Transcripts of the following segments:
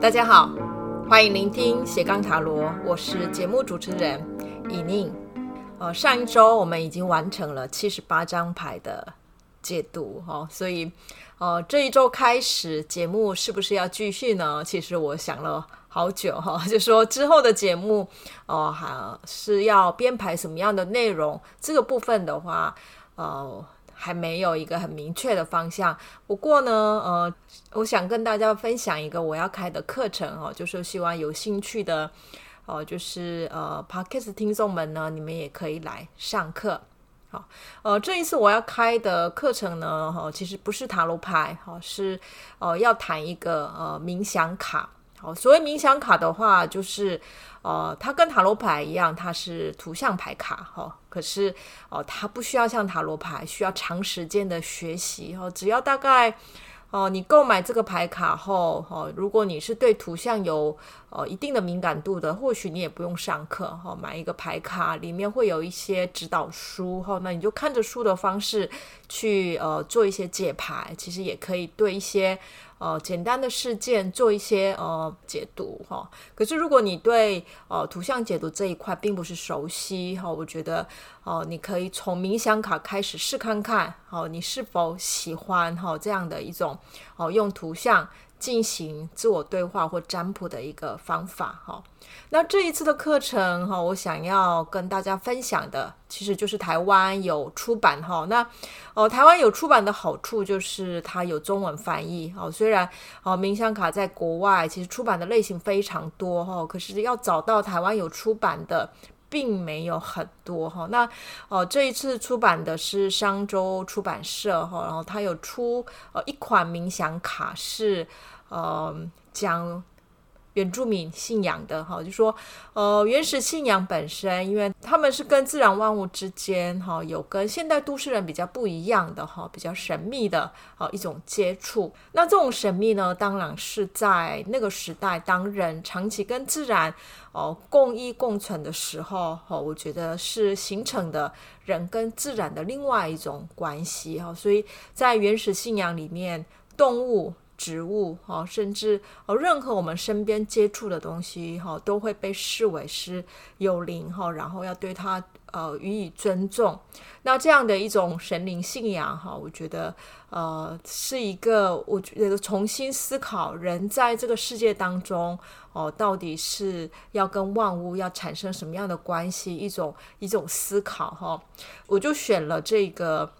大家好，欢迎聆听斜杠塔罗，我是节目主持人以宁。呃，上一周我们已经完成了七十八张牌的解读，哦，所以呃这一周开始节目是不是要继续呢？其实我想了好久哈，就说之后的节目哦，还是要编排什么样的内容？这个部分的话，呃。还没有一个很明确的方向。不过呢，呃，我想跟大家分享一个我要开的课程哦，就是希望有兴趣的，呃，就是呃，Podcast 听众们呢，你们也可以来上课。好，呃，这一次我要开的课程呢，哈，其实不是塔罗牌，哈，是呃要谈一个呃冥想卡。哦，所谓冥想卡的话，就是。呃，它跟塔罗牌一样，它是图像牌卡哈、可是，哦、它不需要像塔罗牌需要长时间的学习哈、哦。只要大概，哦、你购买这个牌卡后，哈、哦，如果你是对图像有呃一定的敏感度的，或许你也不用上课哈、买一个牌卡，里面会有一些指导书哈、那你就看着书的方式去呃做一些解牌，其实也可以对一些。呃，简单的事件做一些呃解读哈、哦。可是如果你对呃图像解读这一块并不是熟悉哈、哦，我觉得哦、你可以从冥想卡开始试看看，哦，你是否喜欢哈、哦、这样的一种哦用图像。进行自我对话或占卜的一个方法哈。那这一次的课程哈，我想要跟大家分享的，其实就是台湾有出版哈。那哦，台湾有出版的好处就是它有中文翻译哦。虽然哦，冥想卡在国外其实出版的类型非常多哈，可是要找到台湾有出版的，并没有很多哈。那哦，这一次出版的是商周出版社哈，然后它有出呃一款冥想卡是。呃，讲原住民信仰的哈，就说呃，原始信仰本身，因为他们是跟自然万物之间哈，有跟现代都市人比较不一样的哈，比较神秘的哈一种接触。那这种神秘呢，当然是在那个时代，当人长期跟自然哦共依共存的时候哈，我觉得是形成的人跟自然的另外一种关系哈。所以在原始信仰里面，动物。植物哈，甚至哦，任何我们身边接触的东西哈，都会被视为是有灵哈，然后要对它呃予以尊重。那这样的一种神灵信仰哈，我觉得呃是一个，我觉得重新思考人在这个世界当中哦，到底是要跟万物要产生什么样的关系，一种一种思考哈。我就选了这个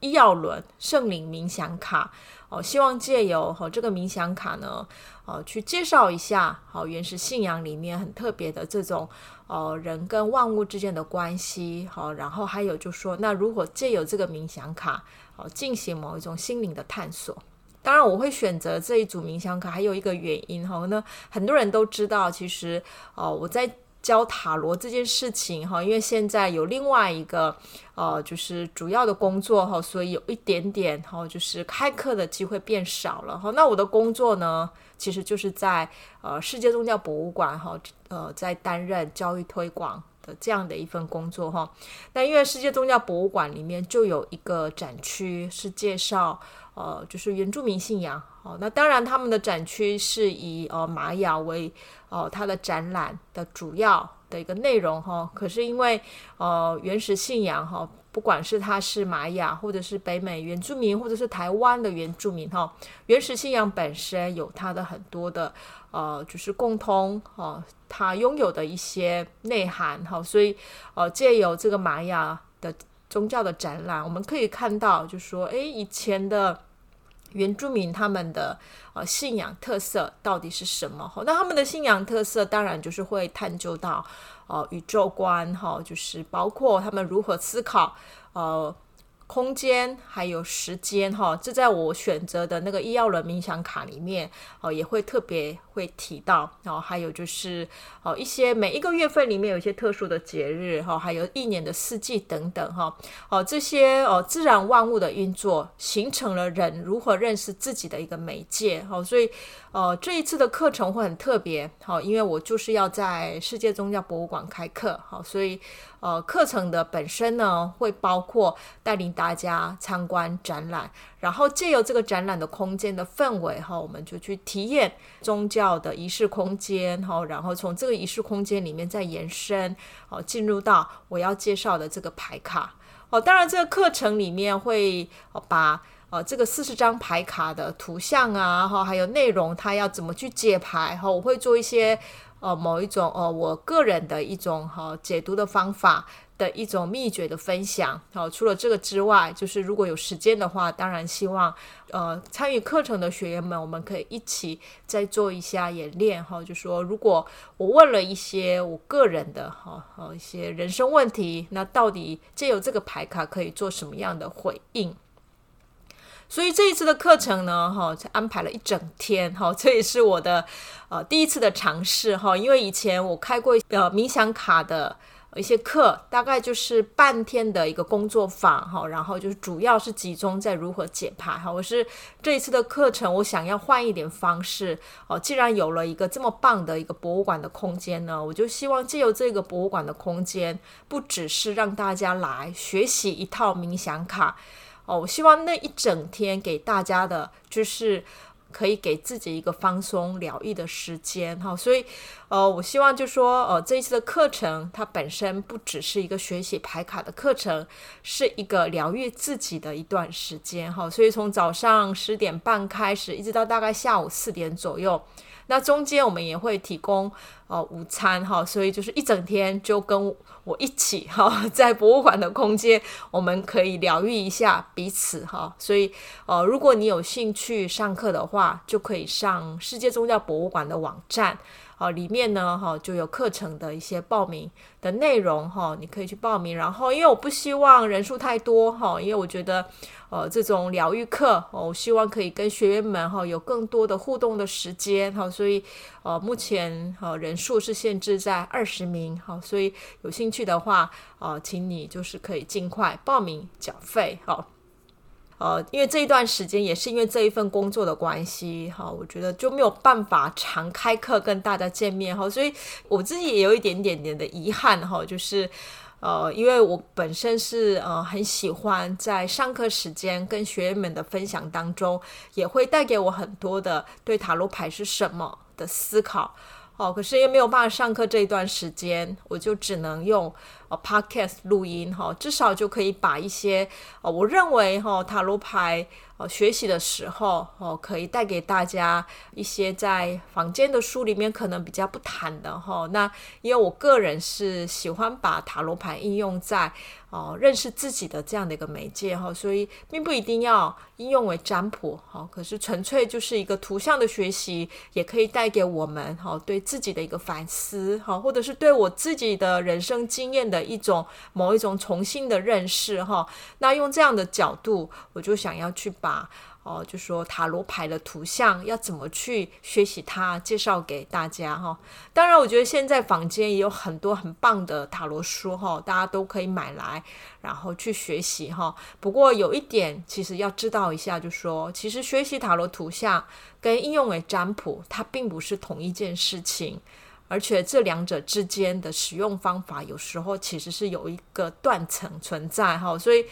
医药轮圣灵冥想卡。哦，希望借由哈这个冥想卡呢，呃，去介绍一下好原始信仰里面很特别的这种哦人跟万物之间的关系，好，然后还有就说，那如果借由这个冥想卡，哦，进行某一种心灵的探索，当然我会选择这一组冥想卡，还有一个原因哈，那很多人都知道，其实哦我在。教塔罗这件事情哈，因为现在有另外一个呃，就是主要的工作哈，所以有一点点哈，就是开课的机会变少了哈。那我的工作呢，其实就是在呃世界宗教博物馆哈，呃，在担任教育推广这样的一份工作哈。那因为世界宗教博物馆里面就有一个展区是介绍呃，就是原住民信仰。哦，那当然他们的展区是以呃玛雅为。哦，它的展览的主要的一个内容哈、可是因为呃原始信仰哈、哦，不管是他是玛雅，或者是北美原住民，或者是台湾的原住民哈、哦，原始信仰本身有它的很多的呃就是共通哦，它拥有的一些内涵哈、哦，所以呃借由这个玛雅的宗教的展览，我们可以看到，就说诶以前的。原住民他们的呃信仰特色到底是什么？哈，那他们的信仰特色当然就是会探究到呃宇宙观哈，就是包括他们如何思考呃。空间还有时间哈，这在我选择的那个医药轮冥想卡里面哦，也会特别会提到哦。还有就是哦，一些每一个月份里面有一些特殊的节日哈，还有一年的四季等等哈。哦，这些哦自然万物的运作形成了人如何认识自己的一个媒介哦。所以哦，这一次的课程会很特别哈，因为我就是要在世界宗教博物馆开课好，所以呃，课程的本身呢，会包括带领大家参观展览，然后借由这个展览的空间的氛围哈，我们就去体验宗教的仪式空间哈，然后从这个仪式空间里面再延伸哦，进入到我要介绍的这个牌卡哦。当然，这个课程里面会把呃这个四十张牌卡的图像啊哈，还有内容，它要怎么去解牌哈，我会做一些。呃，某一种呃，我个人的一种哈、解读的方法的一种秘诀的分享。好、除了这个之外，就是如果有时间的话，当然希望呃参与课程的学员们，我们可以一起再做一下演练哈、就说如果我问了一些我个人的哈呃一些人生问题，那到底借由这个牌卡可以做什么样的回应？所以这一次的课程呢，哈，安排了一整天，哈，这也是我的呃第一次的尝试，哈，因为以前我开过呃冥想卡的一些课，大概就是半天的一个工作坊，哈，然后就是主要是集中在如何解牌，哈，我是这一次的课程，我想要换一点方式，哦，既然有了一个这么棒的一个博物馆的空间呢，我就希望借由这个博物馆的空间，不只是让大家来学习一套冥想卡。哦，我希望那一整天给大家的，就是可以给自己一个放松疗愈的时间哈。所以，呃，我希望就说，呃，这一次的课程它本身不只是一个学习排卡的课程，是一个疗愈自己的一段时间哈。所以从早上十点半开始，一直到大概下午四点左右。那中间我们也会提供呃午餐哈，所以就是一整天就跟我一起哈，在博物馆的空间，我们可以疗愈一下彼此哈。所以呃，如果你有兴趣上课的话，就可以上世界宗教博物馆的网站。哦，里面呢，哈就有课程的一些报名的内容，哈，你可以去报名。然后，因为我不希望人数太多，哈，因为我觉得，呃，这种疗愈课，我希望可以跟学员们，哈，有更多的互动的时间，哈，所以，呃，目前，呃，人数是限制在二十名，哈，所以有兴趣的话，呃，请你就是可以尽快报名缴费，哈。呃，因为这一段时间也是因为这一份工作的关系，哈，我觉得就没有办法常开课跟大家见面，哈，所以我自己也有一点点点的遗憾，哈，就是，呃，因为我本身是呃很喜欢在上课时间跟学员们的分享当中，也会带给我很多的对塔罗牌是什么的思考。哦，可是又没有办法上课这一段时间，我就只能用呃 Podcast 录音哈，至少就可以把一些呃我认为哈塔罗牌呃学习的时候哦，可以带给大家一些在坊间的书里面可能比较不谈的哈。那因为我个人是喜欢把塔罗牌应用在。哦，认识自己的这样的一个媒介哈，所以并不一定要应用为占卜哈，可是纯粹就是一个图像的学习，也可以带给我们哈对自己的一个反思哈，或者是对我自己的人生经验的一种某一种重新的认识哈。那用这样的角度，我就想要去把。把哦，就说塔罗牌的图像要怎么去学习它，介绍给大家哈。当然，我觉得现在坊间也有很多很棒的塔罗书哈，大家都可以买来，然后去学习哈。不过有一点，其实要知道一下，就说其实学习塔罗图像跟应用为占卜，它并不是同一件事情。而且这两者之间的使用方法，有时候其实是有一个断层存在哈，所以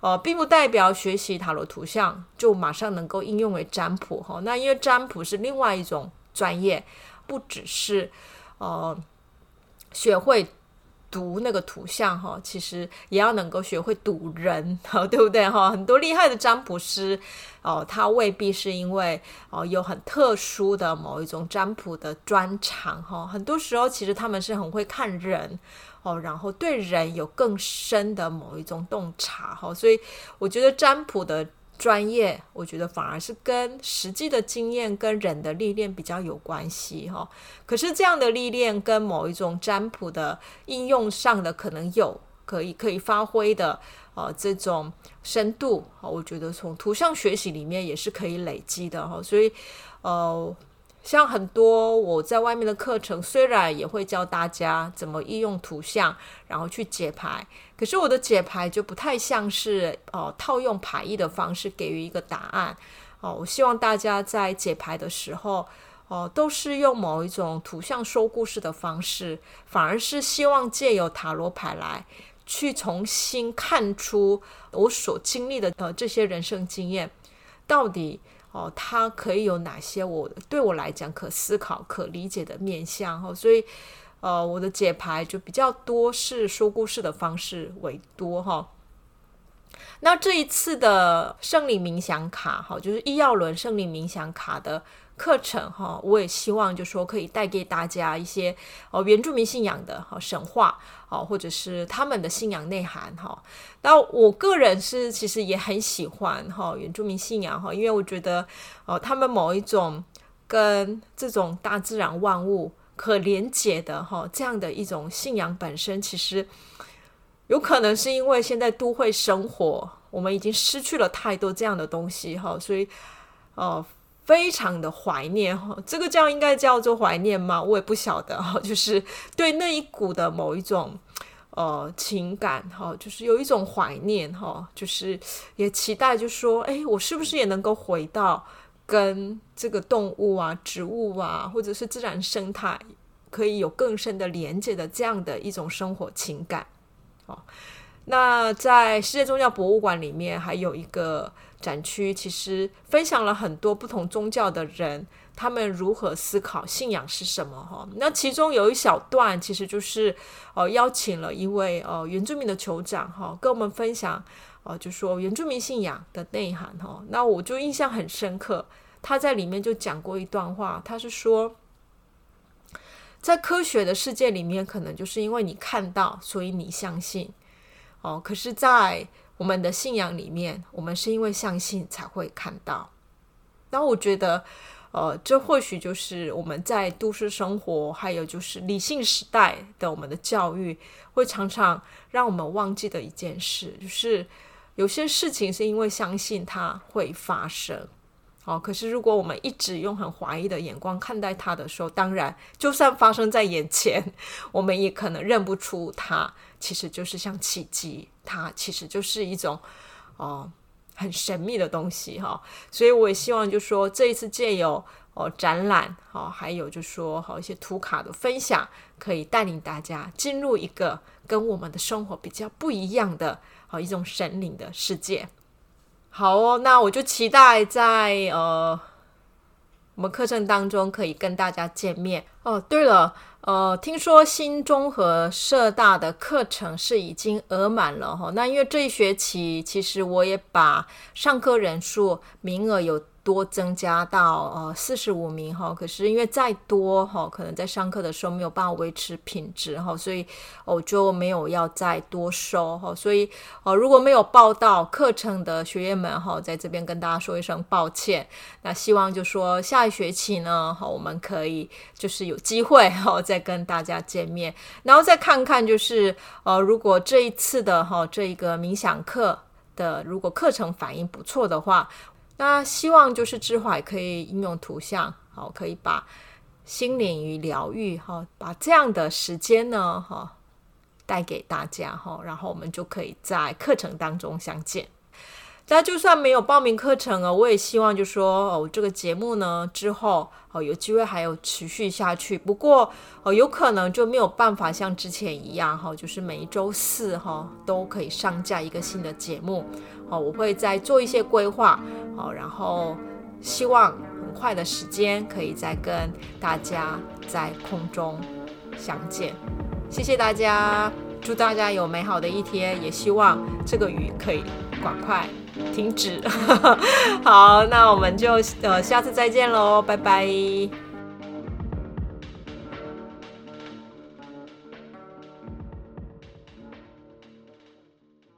呃，并不代表学习塔罗图像就马上能够应用为占卜哈。那因为占卜是另外一种专业，不只是呃学会。读那个图像哈，其实也要能够学会读人，对不对哈？很多厉害的占卜师哦，他未必是因为哦有很特殊的某一种占卜的专长哈。很多时候其实他们是很会看人哦，然后对人有更深的某一种洞察哈。所以我觉得占卜的。专业，我觉得反而是跟实际的经验跟人的历练比较有关系哈。可是这样的历练跟某一种占卜的应用上的可能有可以可以发挥的呃这种深度，我觉得从图像学习里面也是可以累积的哈。所以呃。像很多我在外面的课程，虽然也会教大家怎么应用图像，然后去解牌，可是我的解牌就不太像是哦套用牌意的方式给予一个答案哦。我希望大家在解牌的时候哦，都是用某一种图像说故事的方式，反而是希望借由塔罗牌来去重新看出我所经历的呃这些人生经验，到底哦它可以有哪些我对我来讲可思考、可理解的面向哈、哦，所以呃我的解牌就比较多是说故事的方式为多哈。哦那这一次的圣灵冥想卡，哈，就是医药轮圣灵冥想卡的课程，哈，我也希望就说可以带给大家一些哦原住民信仰的哈神话，哦，或者是他们的信仰内涵，哈。那我个人是其实也很喜欢哈原住民信仰，哈，因为我觉得哦他们某一种跟这种大自然万物可连结的哈这样的一种信仰本身，其实。有可能是因为现在都会生活，我们已经失去了太多这样的东西哈，所以呃，非常的怀念哈。这个叫应该叫做怀念吗？我也不晓得哈。就是对那一股的某一种呃情感哈，就是有一种怀念哈，就是也期待，就说哎，我是不是也能够回到跟这个动物啊、植物啊，或者是自然生态可以有更深的连接的这样的一种生活情感。哦，那在世界宗教博物馆里面还有一个展区，其实分享了很多不同宗教的人，他们如何思考信仰是什么哈。那其中有一小段，其实就是呃邀请了一位呃原住民的酋长哈，跟我们分享呃就说原住民信仰的内涵哈。那我就印象很深刻，他在里面就讲过一段话，他是说。在科学的世界里面，可能就是因为你看到，所以你相信哦。可是，在我们的信仰里面，我们是因为相信才会看到。那，我觉得，呃，这或许就是我们在都市生活，还有就是理性时代的我们的教育，会常常让我们忘记的一件事，就是有些事情是因为相信它会发生。哦，可是如果我们一直用很怀疑的眼光看待它的时候，当然，就算发生在眼前，我们也可能认不出它其实就是像奇迹，它其实就是一种哦很神秘的东西哈、哦。所以我也希望就说这一次借由哦展览哦，还有就说好、哦、一些图卡的分享，可以带领大家进入一个跟我们的生活比较不一样的哦一种神灵的世界。好哦，那我就期待在呃我们课程当中可以跟大家见面哦。对了，呃，听说新中和社大的课程是已经额满了哈、那因为这一学期其实我也把上课人数名额有。多增加到呃四十五名哈，可是因为再多哈，可能在上课的时候没有办法维持品质哈，所以我就没有要再多收哈，所以呃如果没有报到课程的学员们哈，在这边跟大家说一声抱歉。那希望就说下一学期呢，哈，我们可以就是有机会哈再跟大家见面，然后再看看就是呃如果这一次的哈这一个冥想课的如果课程反应不错的话。那希望就是智怀可以应用图像，好，可以把心灵与疗愈，哈，把这样的时间呢，哈，带给大家，哈，然后我们就可以在课程当中相见。大家就算没有报名课程啊，我也希望就说哦，这个节目呢之后哦有机会还有持续下去。不过哦，有可能就没有办法像之前一样哈，就是每一周四哈都可以上架一个新的节目。哦，我会再做一些规划，好，然后希望很快的时间可以再跟大家在空中相见。谢谢大家，祝大家有美好的一天，也希望这个雨可以赶快。停止，好，那我们就呃下次再见喽，拜拜。